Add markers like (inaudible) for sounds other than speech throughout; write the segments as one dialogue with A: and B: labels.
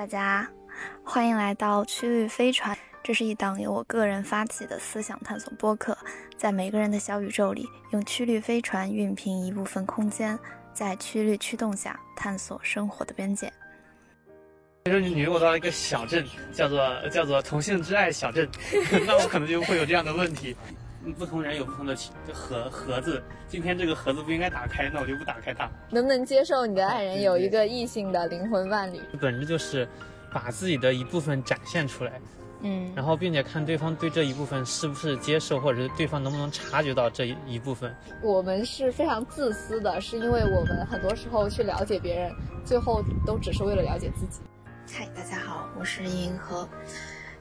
A: 大家欢迎来到曲率飞船，这是一档由我个人发起的思想探索播客，在每个人的小宇宙里，用曲率飞船熨平一部分空间，在曲率驱动下探索生活的边界。
B: 比如说你如果到了一个小镇，叫做叫做同性之爱小镇，(laughs) 那我可能就会有这样的问题。不同人有不同的盒盒子，今天这个盒子不应该打开，那我就不打开它。
C: 能不能接受你的爱人有一个异性的灵魂伴侣？
B: 本质就是把自己的一部分展现出来，
C: 嗯，
B: 然后并且看对方对这一部分是不是接受，或者是对方能不能察觉到这一一部分。
C: 我们是非常自私的，是因为我们很多时候去了解别人，最后都只是为了了解自己。
A: 嗨，大家好，我是银河。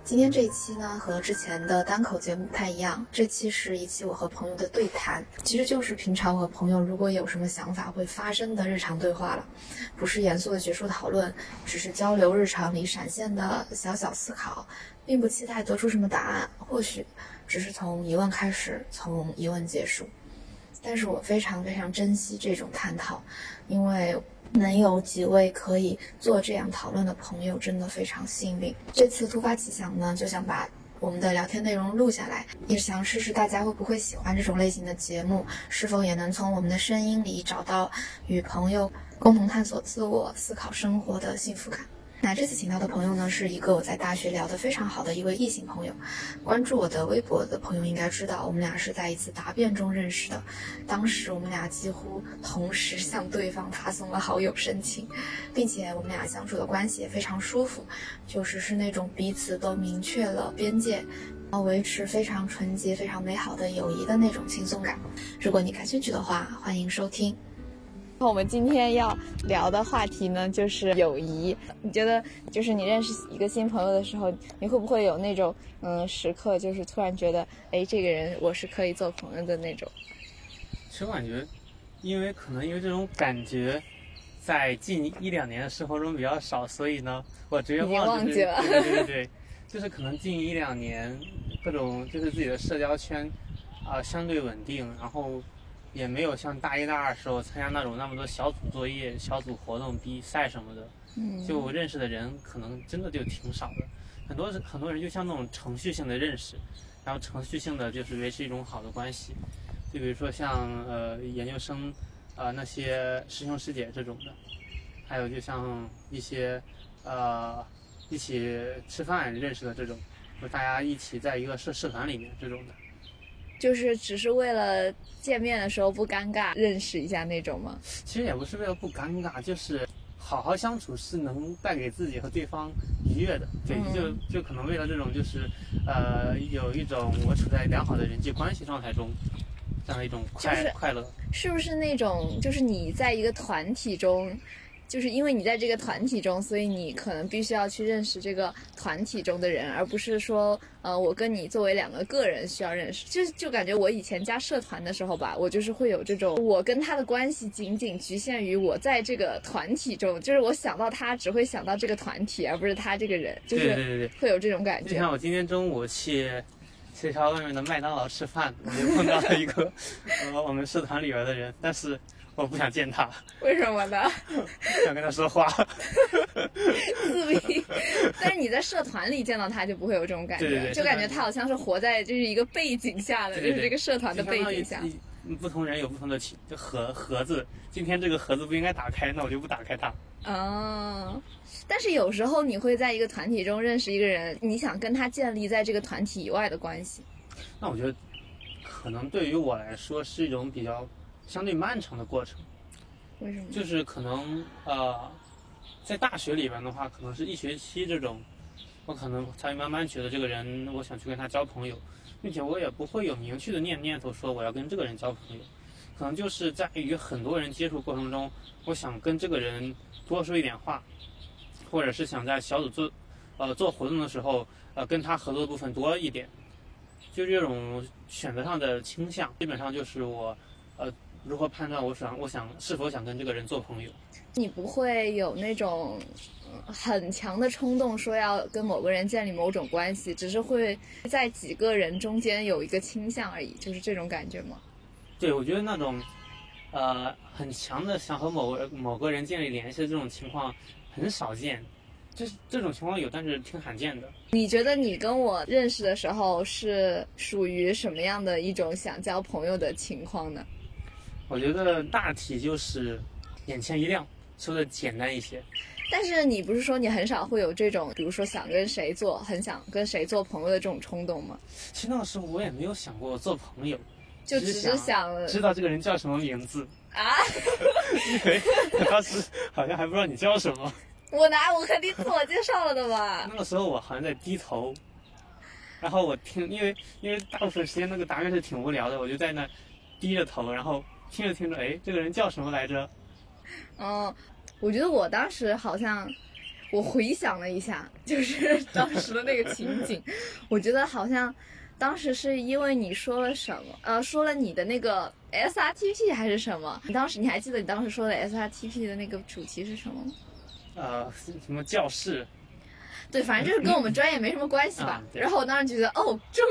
A: 今天这一期呢，和之前的单口节目不太一样。这期是一期我和朋友的对谈，其实就是平常我和朋友如果有什么想法会发生的日常对话了，不是严肃的学术讨论，只是交流日常里闪现的小小思考，并不期待得出什么答案，或许只是从疑问开始，从疑问结束。但是我非常非常珍惜这种探讨，因为。能有几位可以做这样讨论的朋友，真的非常幸运。这次突发奇想呢，就想把我们的聊天内容录下来，也想试试大家会不会喜欢这种类型的节目，是否也能从我们的声音里找到与朋友共同探索自我、思考生活的幸福感。那这次请到的朋友呢，是一个我在大学聊得非常好的一位异性朋友。关注我的微博的朋友应该知道，我们俩是在一次答辩中认识的。当时我们俩几乎同时向对方发送了好友申请，并且我们俩相处的关系也非常舒服，就是是那种彼此都明确了边界，要维持非常纯洁、非常美好的友谊的那种轻松感。如果你感兴趣的话，欢迎收听。
C: 我们今天要聊的话题呢，就是友谊。你觉得，就是你认识一个新朋友的时候，你会不会有那种嗯时刻，就是突然觉得，哎，这个人我是可以做朋友的那种？
B: 其实我感觉，因为可能因为这种感觉，在近一两年的生活中比较少，所以呢，我直接忘
C: 记了。
B: 对对对对，(laughs) 就是可能近一两年，各种就是自己的社交圈啊相对稳定，然后。也没有像大一、大二时候参加那种那么多小组作业、小组活动、比赛什么的，就认识的人可能真的就挺少的。很多很多人就像那种程序性的认识，然后程序性的就是维持一种好的关系。就比如说像呃研究生，呃那些师兄师姐这种的，还有就像一些呃一起吃饭认识的这种，就大家一起在一个社社团里面这种的。
C: 就是只是为了见面的时候不尴尬，认识一下那种吗？
B: 其实也不是为了不尴尬，就是好好相处是能带给自己和对方愉悦的。对，就就可能为了这种，就是呃，有一种我处在良好的人际关系状态中，这样一种快快乐。
C: 是不是那种，就是你在一个团体中？就是因为你在这个团体中，所以你可能必须要去认识这个团体中的人，而不是说，呃，我跟你作为两个个人需要认识。就就感觉我以前加社团的时候吧，我就是会有这种，我跟他的关系仅仅局限于我在这个团体中，就是我想到他只会想到这个团体，而不是他这个人，就是会有这种感觉。
B: 就像我今天中午去，学校外面的麦当劳吃饭，我就碰到了一个，(laughs) 呃，我们社团里边的人，但是。我不想见他，
C: 为什么呢？(laughs)
B: 想跟他说话，(laughs)
C: 自闭。但是你在社团里见到他就不会有这种感
B: 觉，
C: 就感觉他好像是活在就是一个背景下的，就是这个社团的背景下。
B: 不同人有不同的盒盒子，今天这个盒子不应该打开，那我就不打开它。
C: 哦，但是有时候你会在一个团体中认识一个人，你想跟他建立在这个团体以外的关系。
B: 那我觉得，可能对于我来说是一种比较。相对漫长的过程，
C: 为什么？
B: 就是可能呃，在大学里边的话，可能是一学期这种，我可能才会慢慢觉得这个人，我想去跟他交朋友，并且我也不会有明确的念念头说我要跟这个人交朋友，可能就是在与很多人接触过程中，我想跟这个人多说一点话，或者是想在小组做呃做活动的时候，呃跟他合作的部分多一点，就这种选择上的倾向，基本上就是我呃。如何判断我想我想是否想跟这个人做朋友？
C: 你不会有那种很强的冲动，说要跟某个人建立某种关系，只是会在几个人中间有一个倾向而已，就是这种感觉吗？
B: 对，我觉得那种呃很强的想和某个某个人建立联系的这种情况很少见，这这种情况有，但是挺罕见的。
C: 你觉得你跟我认识的时候是属于什么样的一种想交朋友的情况呢？
B: 我觉得大体就是眼前一亮，说的简单一些。
C: 但是你不是说你很少会有这种，比如说想跟谁做，很想跟谁做朋友的这种冲动吗？
B: 其实那个时候我也没有想过做朋友，
C: 就只是想
B: 知道这个人叫什么名字
C: 啊，(laughs)
B: 因为当时好像还不知道你叫什么。
C: 我拿我肯定自我介绍了的吧？
B: 那个时候我好像在低头，然后我听，因为因为大部分时间那个答案是挺无聊的，我就在那低着头，然后听着听着，哎，这个人叫什么来着？
C: 哦。我觉得我当时好像，我回想了一下，(laughs) 就是当时的那个情景，(laughs) 我觉得好像当时是因为你说了什么，呃，说了你的那个 SRTP 还是什么？你当时你还记得你当时说的 SRTP 的那个主题是什么吗？
B: 呃，什么教室？
C: 对，反正就是跟我们专业没什么关系吧。然后我当时觉得，哦，终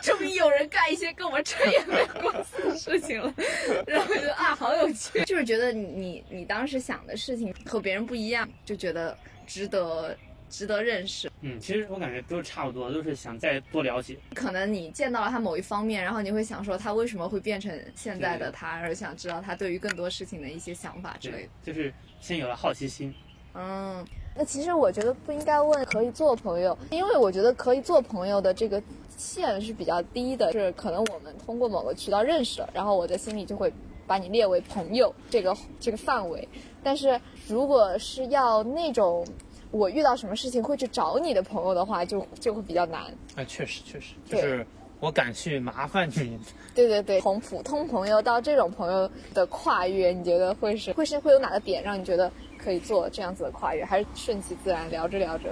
C: 终于有人干一些跟我们专业没有关系的事情了。然后觉得啊，好有趣。就是觉得你你当时想的事情和别人不一样，就觉得值得值得认识。
B: 嗯，其实我感觉都是差不多，都是想再多了解。
C: 可能你见到了他某一方面，然后你会想说他为什么会变成现在的他，而想知道他对于更多事情的一些想法之类的。
B: 就是先有了好奇心。
C: 嗯。那其实我觉得不应该问可以做朋友，因为我觉得可以做朋友的这个线是比较低的，是可能我们通过某个渠道认识了，然后我的心里就会把你列为朋友这个这个范围。但是如果是要那种我遇到什么事情会去找你的朋友的话，就就会比较难。
B: 哎，确实确实，就是我敢去麻烦你。(laughs)
C: 对对对，从普通朋友到这种朋友的跨越，你觉得会是会是会有哪个点让你觉得？可以做这样子的跨越，还是顺其自然，聊着聊着。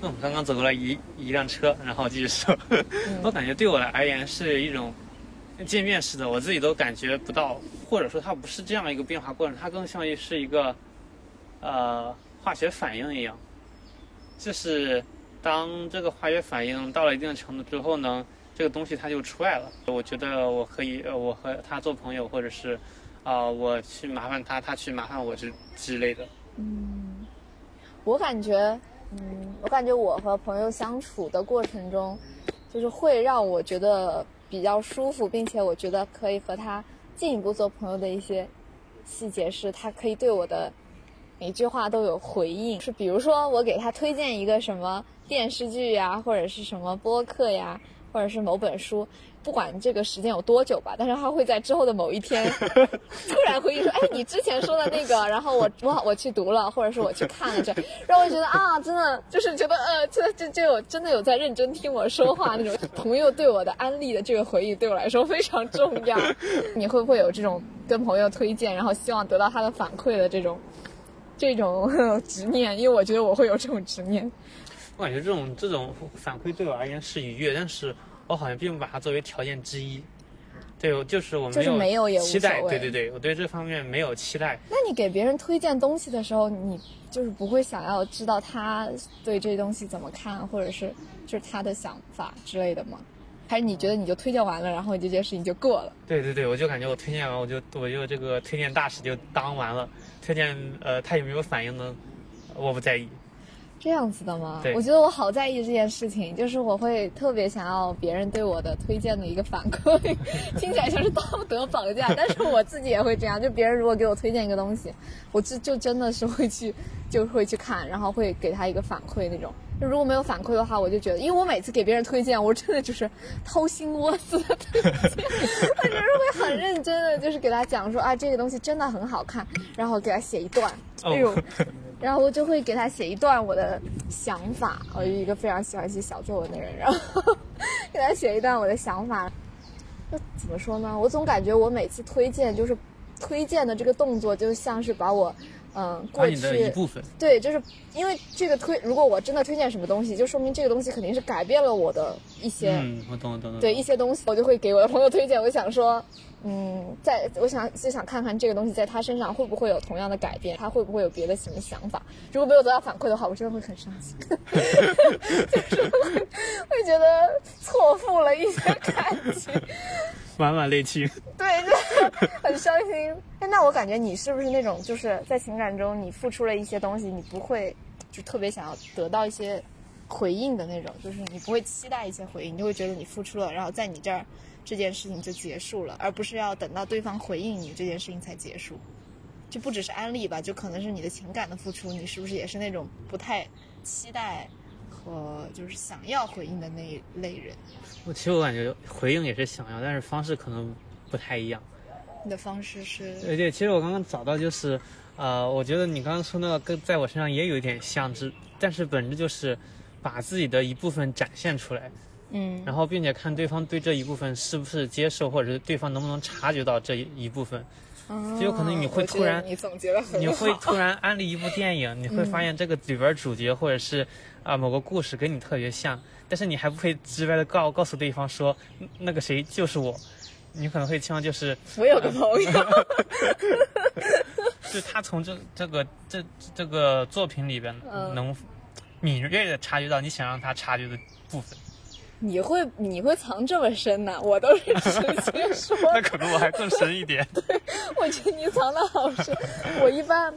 B: 那我们刚刚走过来一一辆车，然后继续说。我感觉对我来而言是一种见面式的，我自己都感觉不到，或者说它不是这样一个变化过程，它更像于是一个呃化学反应一样。就是当这个化学反应到了一定程度之后呢，这个东西它就出来了。我觉得我可以，我和他做朋友，或者是。啊，我去麻烦他，他去麻烦我之之类的。
C: 嗯，我感觉，嗯，我感觉我和朋友相处的过程中，就是会让我觉得比较舒服，并且我觉得可以和他进一步做朋友的一些细节是，他可以对我的每句话都有回应。是比如说，我给他推荐一个什么电视剧呀，或者是什么播客呀，或者是某本书。不管这个时间有多久吧，但是他会在之后的某一天 (laughs) 突然回忆说：“哎，你之前说的那个，然后我我我去读了，或者是我去看了这，(laughs) 让我觉得啊，真的就是觉得呃，这这这有真的有在认真听我说话那种朋友对我的安利的这个回忆对我来说非常重要。(laughs) 你会不会有这种跟朋友推荐，然后希望得到他的反馈的这种这种执念？因为我觉得我会有这种执念。
B: 我感觉这种这种反馈对我而言是愉悦，但是。我好像并不把它作为条件之一，对，就是我
C: 没有
B: 期待，对对对，我对这方面没有期待。
C: 那你给别人推荐东西的时候，你就是不会想要知道他对这东西怎么看，或者是就是他的想法之类的吗？还是你觉得你就推荐完了，然后这件事情就过了？
B: 对对对，我就感觉我推荐完，我就我就这个推荐大使就当完了。推荐呃，他有没有反应呢？我不在意。
C: 这样子的吗？我觉得我好在意这件事情，就是我会特别想要别人对我的推荐的一个反馈，(laughs) 听起来像是道德绑架，但是我自己也会这样。就别人如果给我推荐一个东西，我就就真的是会去，就会去看，然后会给他一个反馈那种。就如果没有反馈的话，我就觉得，因为我每次给别人推荐，我真的就是掏心窝子的推荐，我就是会很认真的，就是给他讲说啊，这个东西真的很好看，然后给他写一段，哎呦。然后我就会给他写一段我的想法，我是一个非常喜欢写小作文的人，然后给他写一段我的想法。那怎么说呢？我总感觉我每次推荐就是推荐的这个动作，就像是把我嗯过去
B: 的一部分
C: 对，就是因为这个推，如果我真的推荐什么东西，就说明这个东西肯定是改变了我的一些
B: 嗯，我懂我懂
C: 对一些东西，我就会给我的朋友推荐。我想说。嗯，在我想就想看看这个东西在他身上会不会有同样的改变，他会不会有别的什么想法？如果没有得到反馈的话，我真的会很伤心，(laughs) 就是会会觉得错付了一些感情，
B: 满满泪情。
C: 对，就很伤心。哎，(laughs) 那我感觉你是不是那种就是在情感中你付出了一些东西，你不会就特别想要得到一些回应的那种，就是你不会期待一些回应，你就会觉得你付出了，然后在你这儿这件事情就结束了，而不是要等到对方回应你这件事情才结束。就不只是安利吧，就可能是你的情感的付出，你是不是也是那种不太期待和就是想要回应的那一类人？
B: 我其实我感觉回应也是想要，但是方式可能不太一样。
C: 你的方式是？
B: 对对，其实我刚刚找到就是，呃，我觉得你刚刚说那个跟在我身上也有一点像，只但是本质就是把自己的一部分展现出来，
C: 嗯，
B: 然后并且看对方对这一部分是不是接受，或者是对方能不能察觉到这一一部分。
C: 就
B: 就有可能你会突然
C: 你总结的很好，
B: 你会突然安利一部电影，你会发现这个里边主角或者是啊、某个故事跟你特别像，但是你还不会直白的告告诉对方说嗯那个谁就是我，你可能会希望就是
C: 我有个朋友，(laughs)
B: 就是他从这这个这这个作品里边
C: 嗯
B: 能敏锐的察觉到你想让他察觉的部分，
C: 你会你会藏这么深呢？我都是直接说，(laughs)
B: 那可能我还更深一点。
C: 对我觉得你藏的好深。我一般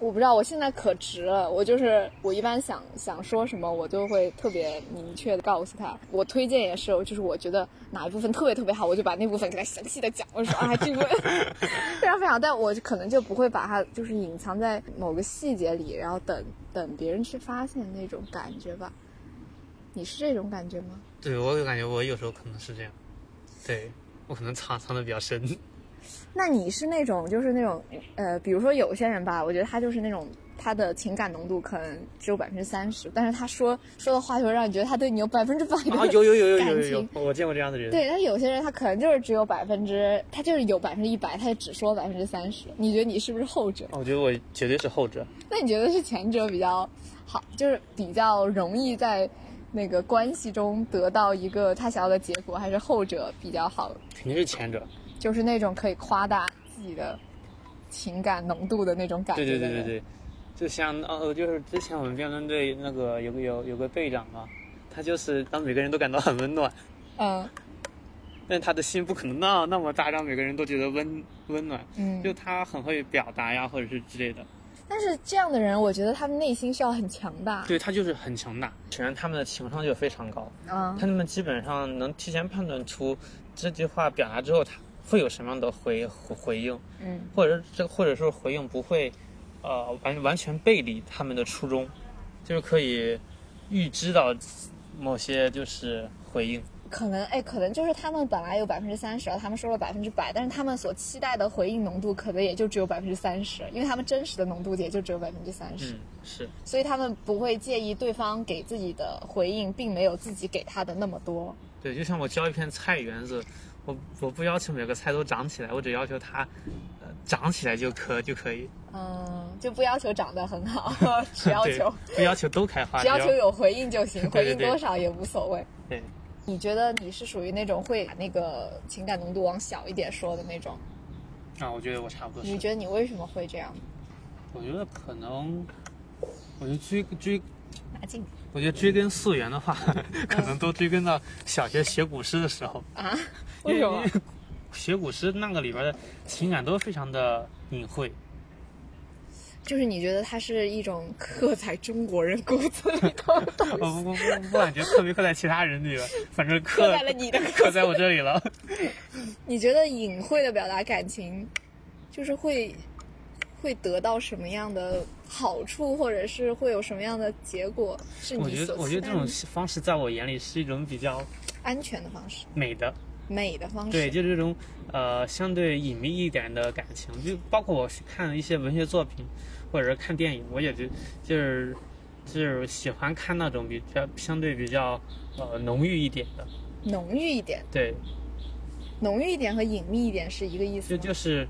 C: 我不知道，我现在可直了。我就是我一般想想说什么，我都会特别明确的告诉他。我推荐也是，就是我觉得哪一部分特别特别好，我就把那部分给他详细的讲。我说啊，这部分非常非常，但我可能就不会把它就是隐藏在某个细节里，然后等等别人去发现那种感觉吧。你是这种感觉吗？
B: 对我有感觉，我有时候可能是这样，对我可能藏藏的比较深。
C: 那你是那种就是那种呃，比如说有些人吧，我觉得他就是那种他的情感浓度可能只有百分之三十，但是他说说的话就会让你觉得他对你有百分之百的
B: 啊，有有有有有有有我见过这样的人。
C: 对，但有些人他可能就是只有百分之，他就是有百分之一百，他也只说百分之三十。你觉得你是不是后者？
B: 我觉得我绝对是后者。
C: 那你觉得是前者比较好，就是比较容易在那个关系中得到一个他想要的结果，还是后者比较好？
B: 肯定是前者。
C: 就是那种可以夸大自己的情感浓度的那种感觉
B: 对。对对对对，就像哦，就是之前我们辩论队那个有个有有个队长嘛，他就是让每个人都感到很温暖，
C: 嗯
B: 但他的心不可能那那么大，让每个人都觉得温温暖。
C: 嗯，
B: 就他很会表达呀，或者是之类的。
C: 但是这样的人，我觉得他们内心是要很强大。
B: 对他就是很强大，首先他们的情商就非常高，
C: 嗯
B: 他们基本上能提前判断出这句话表达之后他会有什么样的回回回应，
C: 嗯
B: 或者这或者说回应不会，呃完完全背离他们的初衷，就是可以预知到某些就是回应。
C: 可能哎，可能就是他们本来有百分之三十，他们说了百分之百，但是他们所期待的回应浓度可能也就只有百分之三十，因为他们真实的浓度也就只有百分之三十，
B: 嗯，是
C: 所以他们不会介意对方给自己的回应并没有自己给他的那么多。
B: 对，就像我浇一片菜园子，我我不要求每个菜都长起来，我只要求它，呃，长起来就可就可以。
C: 嗯，就不要求长得很好，(laughs) 只要求
B: 不要求都开花，
C: 只要求有回应就行，(laughs)
B: 对对
C: 回应多少也无所谓。
B: 对。
C: 你觉得你是属于那种会把那个情感浓度往小一点说的那种？
B: 啊，我觉得我差不多。
C: 你觉得你为什么会这样？
B: 我觉得可能，我觉得追追，
C: 拿近
B: 我觉得追根溯源的话，可能都追根到小学学古诗的时候。
C: 啊？
B: 因为
C: 为什么？
B: 学古诗那个里边的情感都非常的隐晦。
C: 就是你觉得它是一种刻在中国人骨子里头的东
B: 我
C: 西，(laughs)
B: 不不不不感觉特别刻在其他人里了，反正刻
C: 刻在了你的 (laughs)
B: 刻在我这里了。(laughs)
C: 你觉得隐晦的表达感情，就是会会得到什么样的好处，或者是会有什么样的结果？是
B: 我觉得我觉得这种方式在我眼里是一种比较
C: 安全的方式、
B: 美的。
C: 美的方式。
B: 对，就是这种呃相对隐秘一点的感情，就包括我看一些文学作品，或者是看电影，我也就就是就是喜欢看那种比较相对比较呃浓郁一点的，
C: 浓郁一点，
B: 对，
C: 浓郁一点和隐秘一点是一个意思？
B: 就就是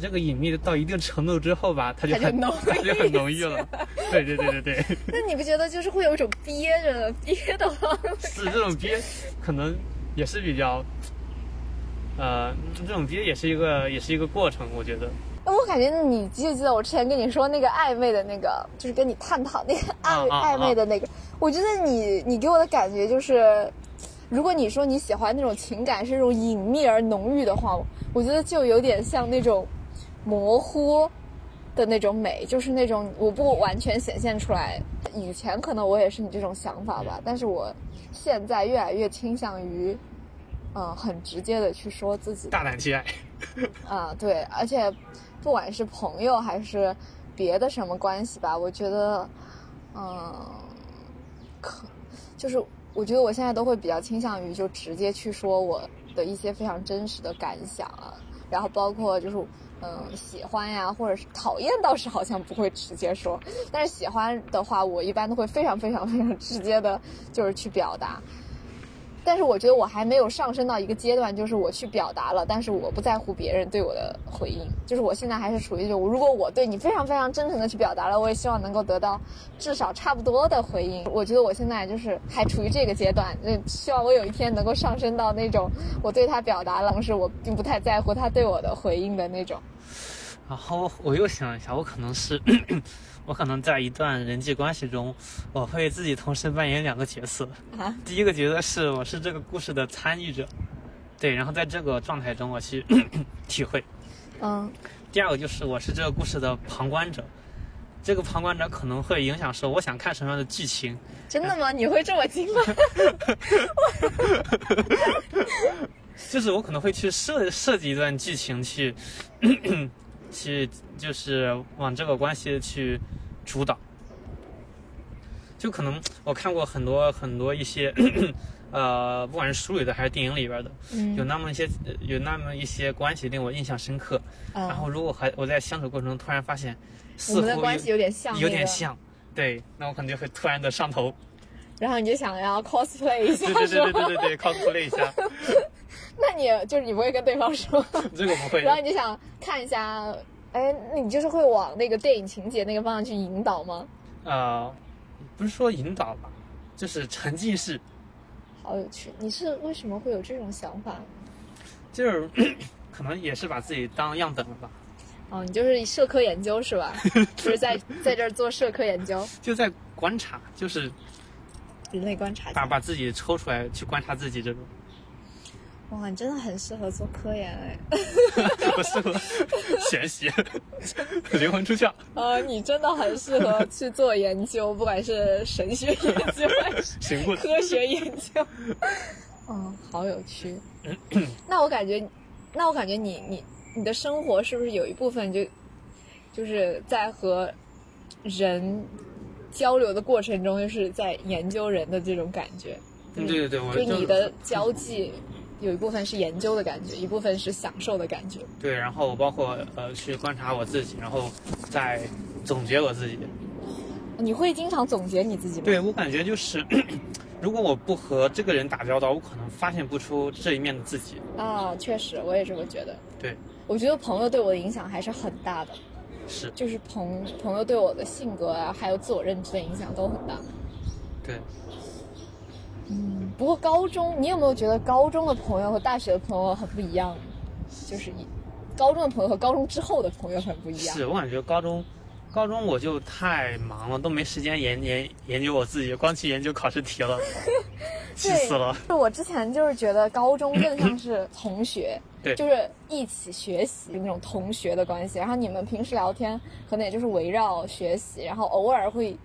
B: 这个隐秘的到一定程度之后吧，它就很
C: 它就浓 (laughs)
B: 它就很浓郁了，对对对对对，(laughs)
C: 那你不觉得就是会有一种憋着憋的慌？
B: 是这种憋可能也是比较。呃，这种憋也是一个，也是一个过程，我觉得。
C: 我感觉你记不记得我之前跟你说那个暧昧的那个，就是跟你探讨那个暧暧昧的那个，我觉得你你给我的感觉就是，如果你说你喜欢那种情感是那种隐秘而浓郁的话，我觉得就有点像那种模糊的那种美，就是那种我不完全显现出来。以前可能我也是你这种想法吧，但是我现在越来越倾向于，嗯，很直接的去说自己
B: 大胆去爱。(laughs)
C: 啊，对，而且不管是朋友还是别的什么关系吧，我觉得，嗯，可就是我觉得我现在都会比较倾向于就直接去说我的一些非常真实的感想啊，然后包括就是嗯喜欢呀，或者是讨厌，倒是好像不会直接说，但是喜欢的话，我一般都会非常非常非常直接的，就是去表达。但是我觉得我还没有上升到一个阶段，就是我去表达了，但是我不在乎别人对我的回应。就是我现在还是处于就，如果我对你非常非常真诚的去表达了，我也希望能够得到至少差不多的回应。我觉得我现在就是还处于这个阶段，就希望我有一天能够上升到那种我对他表达了，同时我并不太在乎他对我的回应的那种。
B: 然后我又想一下，我可能是。我可能在一段人际关系中，我会自己同时扮演两个角色。
C: 啊，
B: 第一个角色是我是这个故事的参与者，对，然后在这个状态中我去 (clears throat) 体会。
C: 嗯。
B: 第二个就是我是这个故事的旁观者，这个旁观者可能会影响说我想看什么样的剧情。
C: 真的吗？你会这么精吗？(laughs)
B: 就是我可能会去设设计一段剧情去。去就是往这个关系去主导，就可能我看过很多很多一些，呃，不管是书里的还是电影里边的，有那么一些有那么一些关系令我印象深刻。然后如果还我在相处过程中突然发现，似乎
C: 关系有点像，
B: 有点像，对，那我可能就会突然的上头。
C: 然后你就想要 cosplay 一下，
B: 对对对对对对 cosplay 一下。
C: 那你就是你不会跟对方说，(laughs)
B: 这个不会。
C: 然后你就想看一下，哎，那你就是会往那个电影情节那个方向去引导吗？
B: 呃，不是说引导吧，就是沉浸式。
C: 好有趣，你是为什么会有这种想法？
B: 就是 (coughs) 可能也是把自己当样本了吧。
C: 哦，你就是社科研究是吧？就是在 (laughs) 在这儿做社科研究，
B: 就在观察，就是
C: 人类观察，
B: 把把自己抽出来去观察自己这种。
C: 哇，你真的很适合做科研哎！(laughs)
B: 不适合学习，灵魂出窍。(laughs)
C: 呃，你真的很适合去做研究，不管是神学研究还是 (laughs) 科学研究。嗯，好有趣。(clears throat) 那我感觉，那我感觉你你你的生活是不是有一部分就就是在和人交流的过程中，就是在研究人的这种感觉？
B: 对对对，
C: 就你的交际。有一部分是研究的感觉，一部分是享受的感觉。
B: 对，然后包括呃去观察我自己，然后再总结我自己。
C: 你会经常总结你自己吗？
B: 对我感觉就是，(clears throat) 如果我不和这个人打交道，我可能发现不出这一面的自己。
C: 啊，确实，我也这么觉得。
B: 对，
C: 我觉得朋友对我的影响还是很大的。
B: 是。
C: 就是朋朋友对我的性格啊，还有自我认知的影响都很大。
B: 对。
C: 嗯，不过高中，你有没有觉得高中的朋友和大学的朋友很不一样？就是一高中的朋友和高中之后的朋友很不一样。
B: 是我感觉高中，高中我就太忙了，都没时间研研研究我自己，光去研究考试题了，(laughs) 气死了。
C: 就我之前就是觉得高中更像是同学，
B: 对，
C: 就是一起学习那种同学的关系。然后你们平时聊天可能也就是围绕学习，然后偶尔会。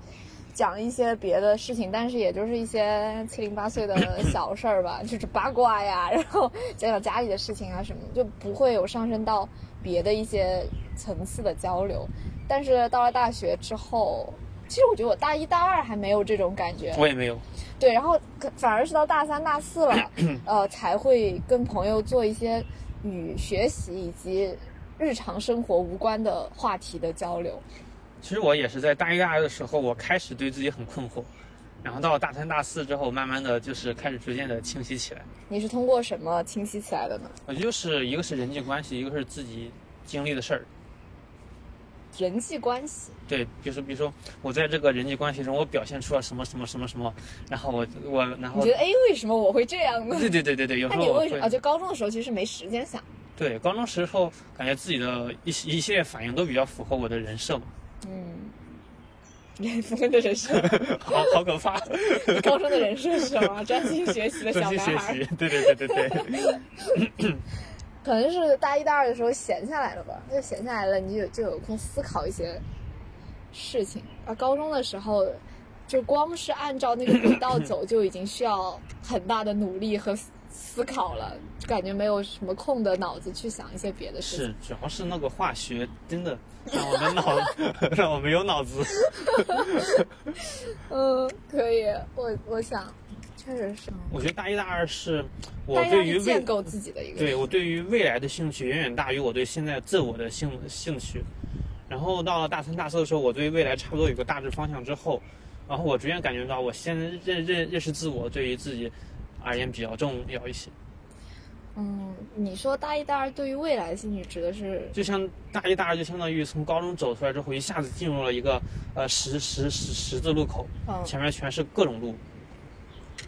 C: 讲一些别的事情，但是也就是一些七零八碎的小事儿吧，(laughs) 就是八卦呀，然后讲讲家里的事情啊什么，就不会有上升到别的一些层次的交流。但是到了大学之后，其实我觉得我大一大二还没有这种感觉，
B: 我也没有。
C: 对，然后反而是到大三大四了，呃，才会跟朋友做一些与学习以及日常生活无关的话题的交流。
B: 其实我也是在大一、大二的时候，我开始对自己很困惑，然后到了大三、大四之后，慢慢的就是开始逐渐的清晰起来。
C: 你是通过什么清晰起来的呢？
B: 我就是一个是人际关系，一个是自己经历的事儿。
C: 人际关系？
B: 对，比如说，比如说我在这个人际关系中，我表现出了什么什么什么什么，然后我我然后
C: 你觉得哎，为什么我会这样呢？
B: 对对对对对，有时候
C: 那你为什么啊？就高中的时候其实没时间想。
B: 对，高中时候感觉自己的一一系列反应都比较符合我的人设嘛。
C: 嗯，连峰的人设，
B: 好好可怕。
C: 高中的人设是什么？(laughs) 专心学习的小男孩。
B: 习，对对对对对。
C: 可能是大一大二的时候闲下来了吧，就闲下来了，你就有就有空思考一些事情。而高中的时候，就光是按照那个轨道走，(laughs) 就已经需要很大的努力和思思考了，就感觉没有什么空的脑子去想一些别的事情。
B: 是，主要是那个化学真的 (laughs) 让我们脑 (laughs) 让我没有脑子。(laughs)
C: 嗯，可以，我我想，确实是。
B: 我觉得大一大二是我对于未
C: 建构自己的一个。
B: 对我对于未来的兴趣远远大于我对现在自我的兴兴趣。然后到了大三、大四的时候，我对未来差不多有个大致方向之后，然后我逐渐感觉到，我现在认认认识自我对于自己而言比较重要一些。
C: 嗯，你说大一大二对于未来的兴趣指的是？
B: 就像大一大二就相当于从高中走出来之后，一下子进入了一个呃十十十十字路口，
C: 嗯，
B: 前面全是各种路。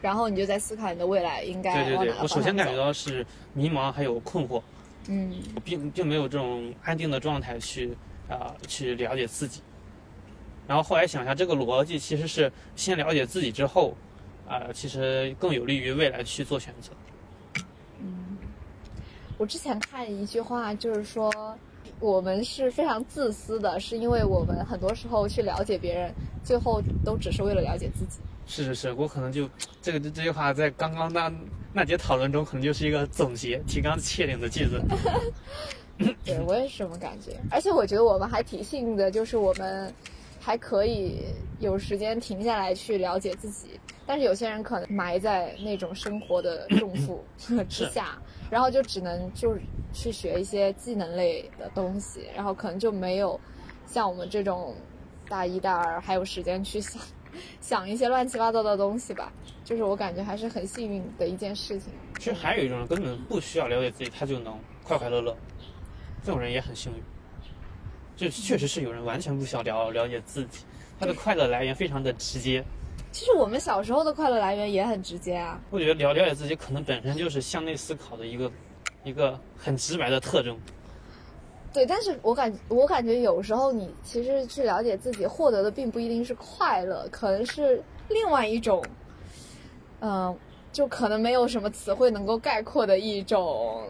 C: 然后你就在思考你的未来应该
B: 对对对我首先感觉。到是迷茫还有困惑，
C: 嗯
B: 我并并没有这种安定的状态去啊、去了解自己。然后后来想一下，这个逻辑其实是先了解自己之后，啊、其实更有利于未来去做选择。
C: 嗯我之前看一句话，就是说我们是非常自私的，是因为我们很多时候去了解别人，最后都只是为了了解自己。
B: 是是是，我可能就这个这这句话在刚刚那那节讨论中，可能就是一个总结提纲挈领的句子。(laughs)
C: 对我也是这么感觉，而且我觉得我们还挺幸运的，就是我们还可以有时间停下来去了解自己。但是有些人可能埋在那种生活的重负之下，然后就只能就是去学一些技能类的东西，然后可能就没有像我们这种大一大二还有时间去想想一些乱七八糟的东西吧。就是我感觉还是很幸运的一件事情。
B: 其实还有一种人根本不需要了解自己，他就能快快乐乐，这种人也很幸运。就确实是有人完全不需要了了解自己，他的快乐来源非常的直接。
C: 其实我们小时候的快乐来源也很直接啊。
B: 我觉得了了解自己可能本身就是向内思考的一个一个很直白的特征。
C: 对，但是我感我感觉有时候你其实去了解自己，获得的并不一定是快乐，可能是另外一种，嗯、就可能没有什么词汇能够概括的一种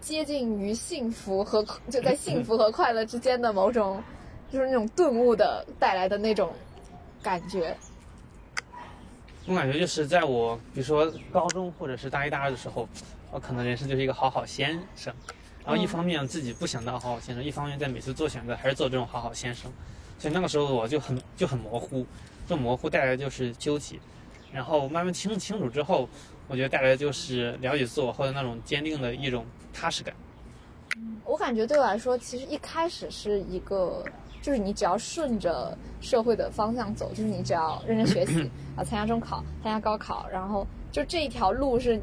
C: 接近于幸福和就在幸福和快乐之间的某种，就是那种顿悟的带来的那种感觉。
B: 我感觉就是在我比如说高中或者是大一大二的时候，我可能人生就是一个好好先生，然后一方面自己不想当好好先生，一方面在每次做选择还是做这种好好先生，所以那个时候我就很就很模糊，这模糊带来的就是纠结，然后慢慢清清楚之后，我觉得带来的就是了解自我后的那种坚定的一种踏实感。
C: 我感觉对我来说，其实一开始是一个，就是你只要顺着社会的方向走，就是你只要认真学习 (clears throat) 啊，参加中考，参加高考，然后就这一条路是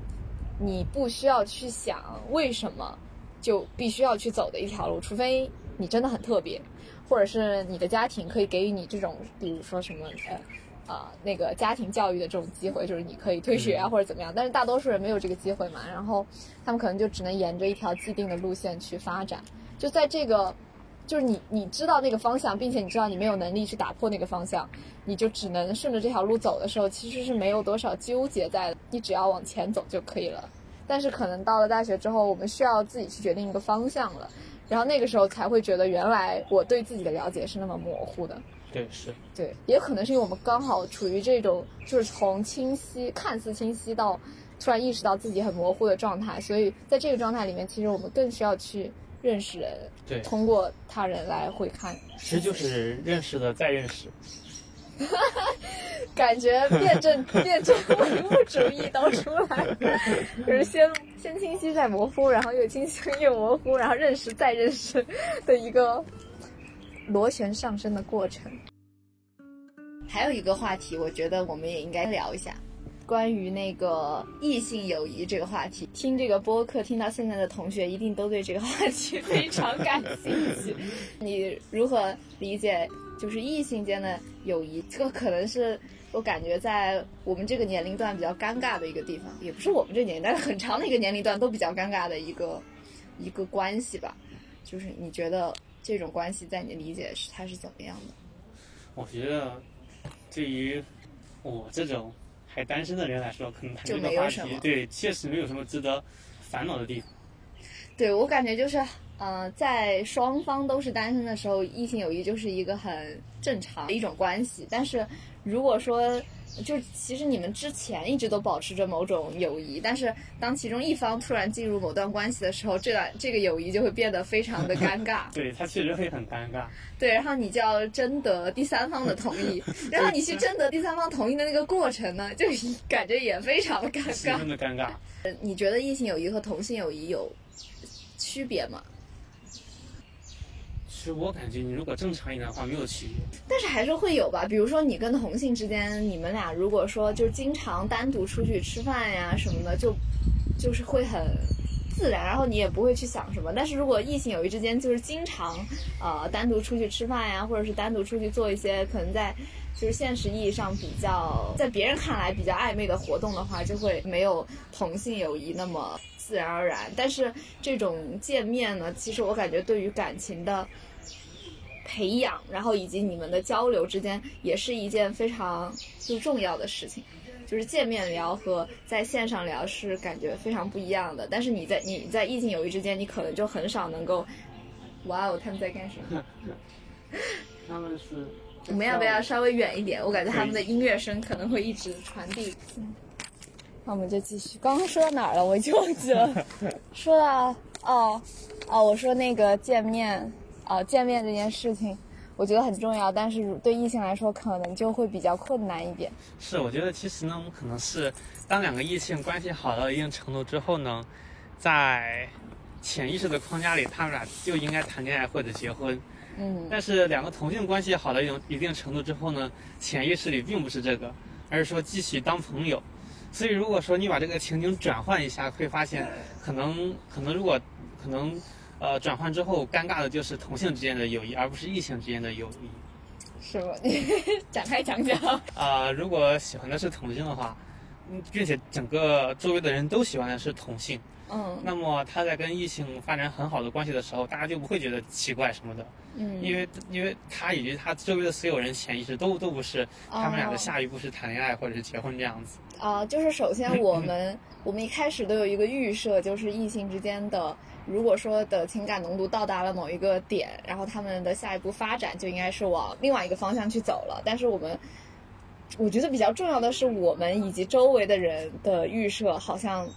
C: 你不需要去想为什么就必须要去走的一条路，除非你真的很特别，或者是你的家庭可以给予你这种，比如说什么呃。啊、那个家庭教育的这种机会，就是你可以退学啊，或者怎么样，但是大多数人没有这个机会嘛，然后他们可能就只能沿着一条既定的路线去发展。就在这个，就是你你知道那个方向，并且你知道你没有能力去打破那个方向，你就只能顺着这条路走的时候，其实是没有多少纠结在的，你只要往前走就可以了。但是可能到了大学之后，我们需要自己去决定一个方向了，然后那个时候才会觉得原来我对自己的了解是那么模糊的。
B: 对，是
C: 对，也可能是因为我们刚好处于这种就是从清晰、看似清晰到突然意识到自己很模糊的状态，所以在这个状态里面，其实我们更需要去认识人，
B: 对，
C: 通过他人来回看。
B: 其实就是认识的再认识。
C: 感觉辩证辩证唯物主义都出来了，就是先先清晰再模糊，然后又清晰又模糊，然后认识再认识的一个螺旋上升的过程。还有一个话题，我觉得我们也应该聊一下，关于那个异性友谊这个话题。听这个播客听到现在的同学，一定都对这个话题非常感兴趣。你如何理解就是异性间的友谊？这个可能是我感觉在我们这个年龄段比较尴尬的一个地方，也不是我们这年龄段，很长的一个年龄段都比较尴尬的一个 (laughs) 一个关系吧。就是你觉得这种关系在你理解是它是怎么样的？
B: 我觉得对于我这种还单身的人来说，可能谈
C: 就
B: 这个话
C: 没有什么
B: 题，对，确实没有什么值得烦恼的地方。
C: 对我感觉就是，呃，在双方都是单身的时候，异性友谊就是一个很正常的一种关系。但是如果说，就其实你们之前一直都保持着某种友谊，但是当其中一方突然进入某段关系的时候，这段这个友谊就会变得非常的尴尬。(laughs)
B: 对他确实会很尴尬。(laughs)
C: 对，然后你就要征得第三方的同意，(laughs) 然后你去征得第三方同意的那个过程呢，就感觉也非常的尴
B: 十
C: 尬。
B: 分的尴尬。
C: 呃你觉得异性友谊和同性友谊有区别吗？
B: 我感觉你如果正常一点的话，没有区别。
C: 但是还是会有吧，比如说你跟同性之间，你们俩如果说就经常单独出去吃饭呀什么的，就就是会很自然，然后你也不会去想什么。但是如果异性友谊之间就是经常呃单独出去吃饭呀，或者是单独出去做一些可能在就是现实意义上比较在别人看来比较暧昧的活动的话，就会没有同性友谊那么自然而然。但是这种见面呢，其实我感觉对于感情的。培养，然后以及你们的交流之间，也是一件非常就是重要的事情。就是见面聊和在线上聊是感觉非常不一样的。但是你在你在异性友谊之间，你可能就很少能够，哇哦，他们在干什么？
B: 他们是。
C: 我们要不要稍微远一点？我感觉他们的音乐声可能会一直传递。(laughs) 那我们就继续。刚刚说到哪儿了？我已经忘记了。说到哦哦，我说那个见面。啊，见面这件事情，我觉得很重要，但是对异性来说，可能就会比较困难一点。
B: 是，我觉得其实呢，我们可能是当两个异性关系好到一定程度之后呢，在潜意识的框架里，他们俩就应该谈恋爱或者结婚。
C: 嗯。
B: 但是两个同性关系好到一种一定程度之后呢，潜意识里并不是这个，而是说继续当朋友。所以如果说你把这个情景转换一下，会发现，可能可能如果可能。呃，转换之后，尴尬的就是同性之间的友谊，而不是异性之间的友谊。
C: 是吗？你 (laughs) 展开讲讲。
B: 啊，如果喜欢的是同性的话，并且整个周围的人都喜欢的是同性，
C: 嗯，
B: 那么他在跟异性发展很好的关系的时候，大家就不会觉得奇怪什么的。
C: 嗯，
B: 因为因为他以及他周围的所有人潜意识都都不是他们俩的下一步是谈恋爱或者是结婚这样子。
C: 啊，就是首先我们 (laughs) 我们一开始都有一个预设，就是异性之间的。如果说的情感浓度到达了某一个点，然后他们的下一步发展就应该是往另外一个方向去走了。但是我们，我觉得比较重要的是我们以及周围的人的预设好像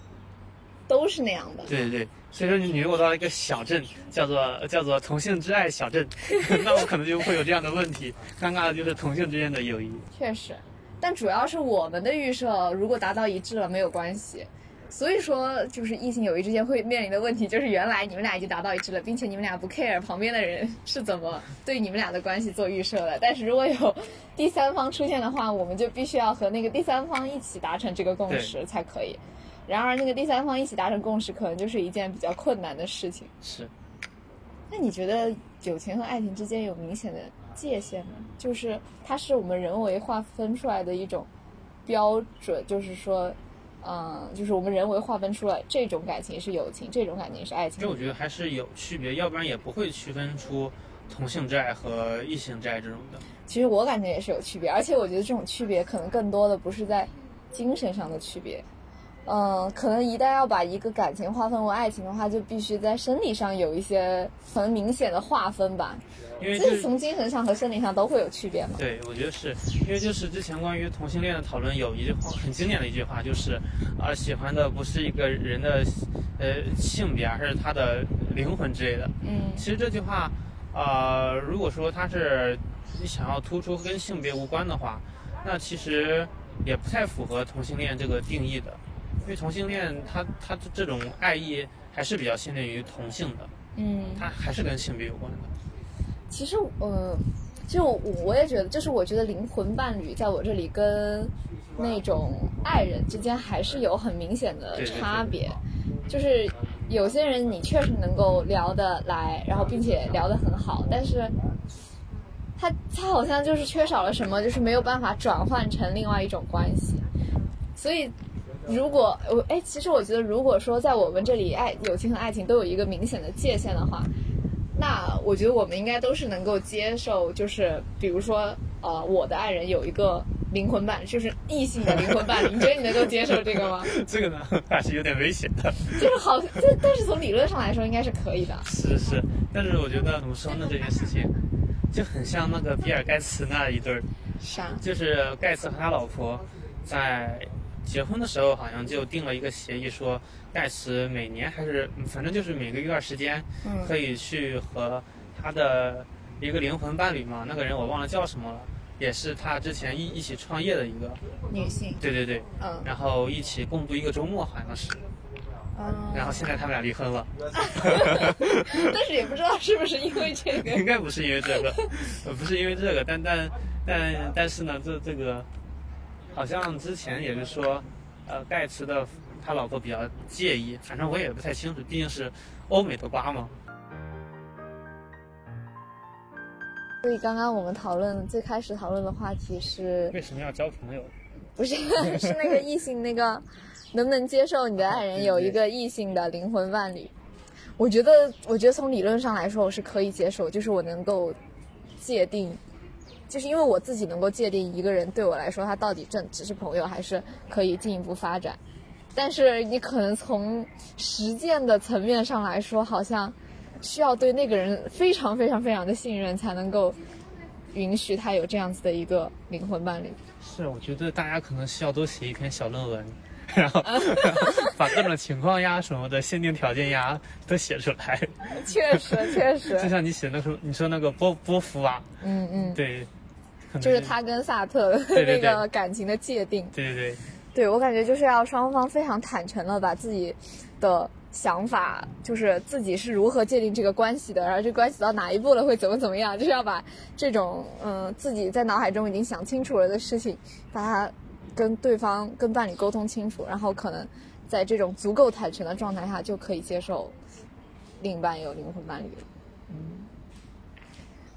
C: 都是那样的。
B: 对对对，所以说你如果到了一个小镇，叫做叫做同性之爱小镇，那我可能就会有这样的问题。尴尬的就是同性之间的友谊。
C: 确实，但主要是我们的预设如果达到一致了没有关系。所以说，就是异性友谊之间会面临的问题，就是原来你们俩已经达到一致了，并且你们俩不 care 旁边的人是怎么对你们俩的关系做预设的。但是如果有第三方出现的话，我们就必须要和那个第三方一起达成这个共识才可以。然而，那个第三方一起达成共识，可能就是一件比较困难的事情。
B: 是。
C: 那你觉得友情和爱情之间有明显的界限吗？就是它是我们人为划分出来的一种标准，就是说。嗯，就是我们人为划分出来这种感情是友情，这种感情是爱情。
B: 这我觉得还是有区别，要不然也不会区分出同性之爱和异性之爱这种的。
C: 其实我感觉也是有区别，而且我觉得这种区别可能更多的不是在精神上的区别。嗯，可能一旦要把一个感情划分为爱情的话，就必须在生理上有一些很明显的划分吧。
B: 因为就是
C: 从精神上和生理上都会有区别嘛。
B: 对，我觉得是因为就是之前关于同性恋的讨论有一句话很经典的一句话，就是啊，喜欢的不是一个人的呃性别，而是他的灵魂之类的。
C: 嗯。
B: 其实这句话，呃，如果说他是你想要突出跟性别无关的话，那其实也不太符合同性恋这个定义的。因为同性恋，它它这种爱意还是比较限定于同性的，
C: 嗯，
B: 它还是跟性别有关的。
C: 其实，呃，其实我我也觉得，就是我觉得灵魂伴侣在我这里跟那种爱人之间还是有很明显的差别。就是有些人你确实能够聊得来，然后并且聊得很好，但是他他好像就是缺少了什么，就是没有办法转换成另外一种关系，所以。如果我哎，其实我觉得，如果说在我们这里，爱友情和爱情都有一个明显的界限的话，那我觉得我们应该都是能够接受，就是比如说呃，我的爱人有一个灵魂伴侣，就是异性的灵魂伴侣，你觉得你能够接受这个吗？(laughs)
B: 这个呢还是有点危险的。
C: 就是好，但但是从理论上来说应该是可以的。
B: 是是，但是我觉得怎么说呢？这件事情就很像那个比尔盖茨那一对儿，
C: 啥？
B: 就是盖茨和他老婆在结婚的时候好像就定了一个协议，说盖茨每年还是反正就是每个一段时间
C: 嗯。
B: 可以去和他的一个灵魂伴侣嘛，那个人我忘了叫什么了，也是他之前一一起创业的一个，
C: 女性，
B: 对对对，
C: 嗯。
B: 然后一起共度一个周末好像是，
C: 嗯，
B: 然后现在他们俩离婚了，(laughs)
C: 但是也不知道是不是因为这个。(laughs)
B: 应该不是因为这个，呃不是因为这个，但但但但是呢，这这个好像之前也是说，呃，盖茨的他老婆比较介意，反正我也不太清楚，毕竟是欧美的瓜嘛。
C: 所以刚刚我们讨论最开始讨论的话题是
B: 为什么要交朋友？
C: 不是 (laughs) 是那个异性那个能不能接受你的爱人有一个异性的灵魂伴侣？我觉得，我觉得从理论上来说，我是可以接受，就是我能够界定，就是因为我自己能够界定一个人对我来说，他到底正只是朋友，还是可以进一步发展。但是你可能从实践的层面上来说，好像需要对那个人非常非常非常的信任，才能够允许他有这样子的一个灵魂伴侣。
B: 是，我觉得大家可能需要多写一篇小论文，然后把各种情况呀、什么的限定条件呀都写出来。
C: 确实，确实，(laughs)
B: 就像你写那个，你说那个波波伏娃，
C: 嗯嗯，
B: 对，
C: 就是他跟萨特那个感情的界定。
B: 对对对，
C: 对我感觉就是要双方非常坦诚的把自己的想法，就是自己是如何界定这个关系的，然后这关系到哪一步了会怎么怎么样，就是要把这种嗯自己在脑海中已经想清楚了的事情，把它跟对方跟伴侣沟通清楚，然后可能在这种足够坦诚的状态下就可以接受另一半有灵魂伴侣了。嗯，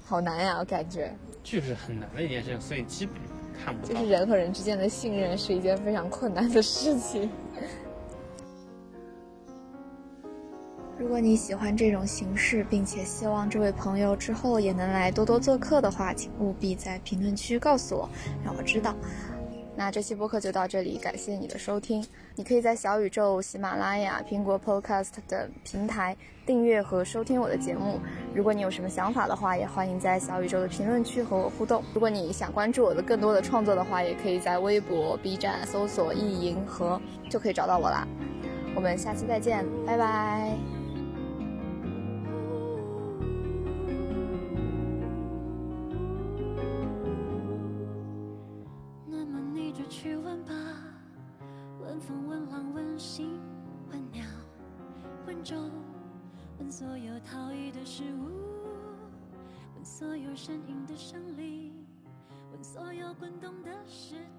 C: 好难呀，我感觉。
B: 就是很难的一件事情，所以基本看不到
C: 就是。人和人之间的信任是一件非常困难的事情。
A: 如果你喜欢这种形式，并且希望这位朋友之后也能来多多做客的话，请务必在评论区告诉我，让我知道。那这期播客就到这里，感谢你的收听。你可以在小宇宙、喜马拉雅、苹果 Podcast 等平台订阅和收听我的节目。如果你有什么想法的话，也欢迎在小宇宙的评论区和我互动。如果你想关注我的更多的创作的话，也可以在微博、B 站搜索“意银河”就可以找到我啦。我们下期再见，拜拜。
D: 滚动的石头。